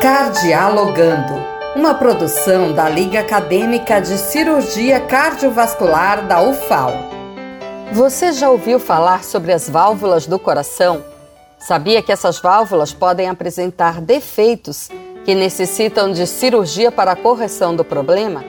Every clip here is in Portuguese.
Cardialogando, uma produção da Liga Acadêmica de Cirurgia Cardiovascular da UFAL. Você já ouviu falar sobre as válvulas do coração? Sabia que essas válvulas podem apresentar defeitos que necessitam de cirurgia para a correção do problema?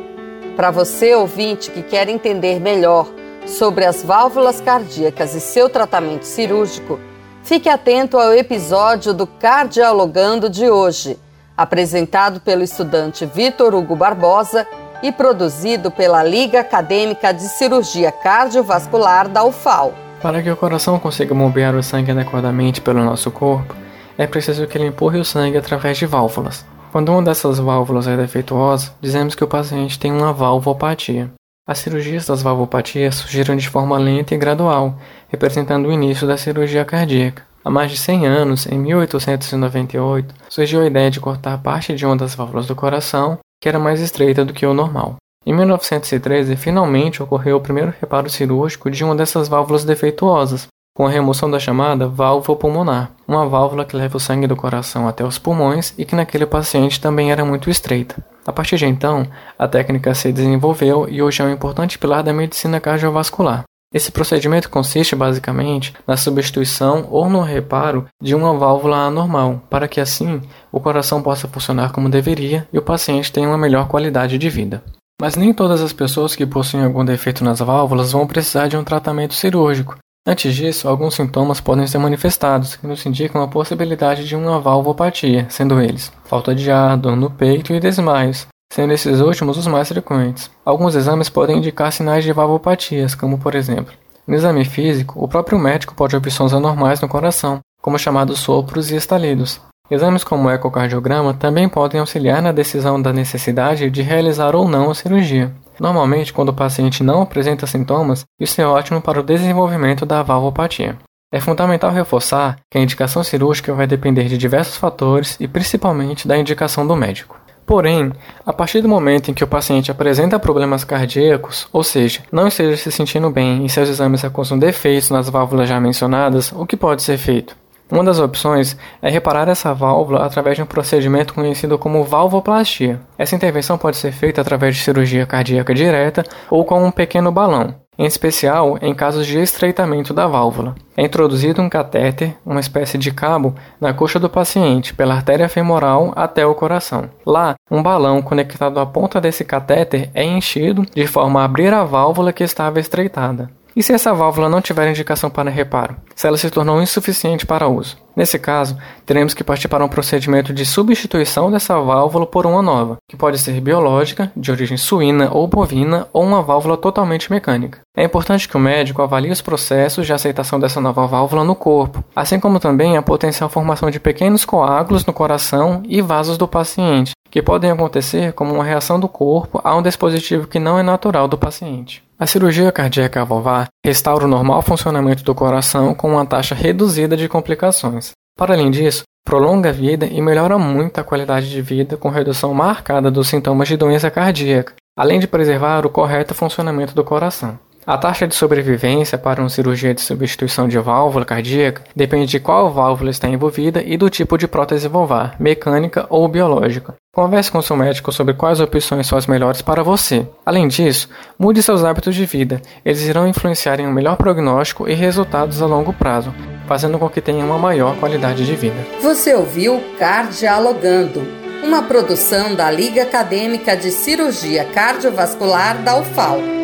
Para você, ouvinte, que quer entender melhor sobre as válvulas cardíacas e seu tratamento cirúrgico, fique atento ao episódio do Cardialogando de hoje apresentado pelo estudante Vitor Hugo Barbosa e produzido pela Liga Acadêmica de Cirurgia Cardiovascular da UFAL. Para que o coração consiga bombear o sangue adequadamente pelo nosso corpo, é preciso que ele empurre o sangue através de válvulas. Quando uma dessas válvulas é defeituosa, dizemos que o paciente tem uma valvopatia. As cirurgias das valvopatias surgiram de forma lenta e gradual, representando o início da cirurgia cardíaca. Há mais de 100 anos, em 1898, surgiu a ideia de cortar parte de uma das válvulas do coração, que era mais estreita do que o normal. Em 1913, finalmente ocorreu o primeiro reparo cirúrgico de uma dessas válvulas defeituosas, com a remoção da chamada válvula pulmonar, uma válvula que leva o sangue do coração até os pulmões e que naquele paciente também era muito estreita. A partir de então, a técnica se desenvolveu e hoje é um importante pilar da medicina cardiovascular. Esse procedimento consiste basicamente na substituição ou no reparo de uma válvula anormal, para que assim o coração possa funcionar como deveria e o paciente tenha uma melhor qualidade de vida. Mas nem todas as pessoas que possuem algum defeito nas válvulas vão precisar de um tratamento cirúrgico. Antes disso, alguns sintomas podem ser manifestados, que nos indicam a possibilidade de uma valvopatia, sendo eles falta de ar, dor no peito e desmaios, sendo esses últimos os mais frequentes. Alguns exames podem indicar sinais de valvopatias, como por exemplo, no exame físico, o próprio médico pode ouvir sons anormais no coração, como chamados sopros e estalidos. Exames como o ecocardiograma também podem auxiliar na decisão da necessidade de realizar ou não a cirurgia. Normalmente, quando o paciente não apresenta sintomas, isso é ótimo para o desenvolvimento da valvopatia. É fundamental reforçar que a indicação cirúrgica vai depender de diversos fatores e principalmente da indicação do médico. Porém, a partir do momento em que o paciente apresenta problemas cardíacos, ou seja, não esteja se sentindo bem e seus exames acusam defeitos nas válvulas já mencionadas, o que pode ser feito? Uma das opções é reparar essa válvula através de um procedimento conhecido como valvoplastia. Essa intervenção pode ser feita através de cirurgia cardíaca direta ou com um pequeno balão em especial em casos de estreitamento da válvula. É introduzido um catéter, uma espécie de cabo, na coxa do paciente, pela artéria femoral até o coração. Lá, um balão conectado à ponta desse catéter é enchido de forma a abrir a válvula que estava estreitada. E se essa válvula não tiver indicação para reparo? Se ela se tornou insuficiente para uso? Nesse caso, teremos que partir para um procedimento de substituição dessa válvula por uma nova, que pode ser biológica, de origem suína ou bovina, ou uma válvula totalmente mecânica. É importante que o médico avalie os processos de aceitação dessa nova válvula no corpo, assim como também a potencial formação de pequenos coágulos no coração e vasos do paciente, que podem acontecer como uma reação do corpo a um dispositivo que não é natural do paciente. A cirurgia cardíaca valvar restaura o normal funcionamento do coração com uma taxa reduzida de complicações. Para além disso, prolonga a vida e melhora muito a qualidade de vida com redução marcada dos sintomas de doença cardíaca, além de preservar o correto funcionamento do coração. A taxa de sobrevivência para uma cirurgia de substituição de válvula cardíaca depende de qual válvula está envolvida e do tipo de prótese valvar, mecânica ou biológica. Converse com seu médico sobre quais opções são as melhores para você. Além disso, mude seus hábitos de vida. Eles irão influenciar em um melhor prognóstico e resultados a longo prazo, fazendo com que tenha uma maior qualidade de vida. Você ouviu Cardialogando, uma produção da Liga Acadêmica de Cirurgia Cardiovascular da UFAL.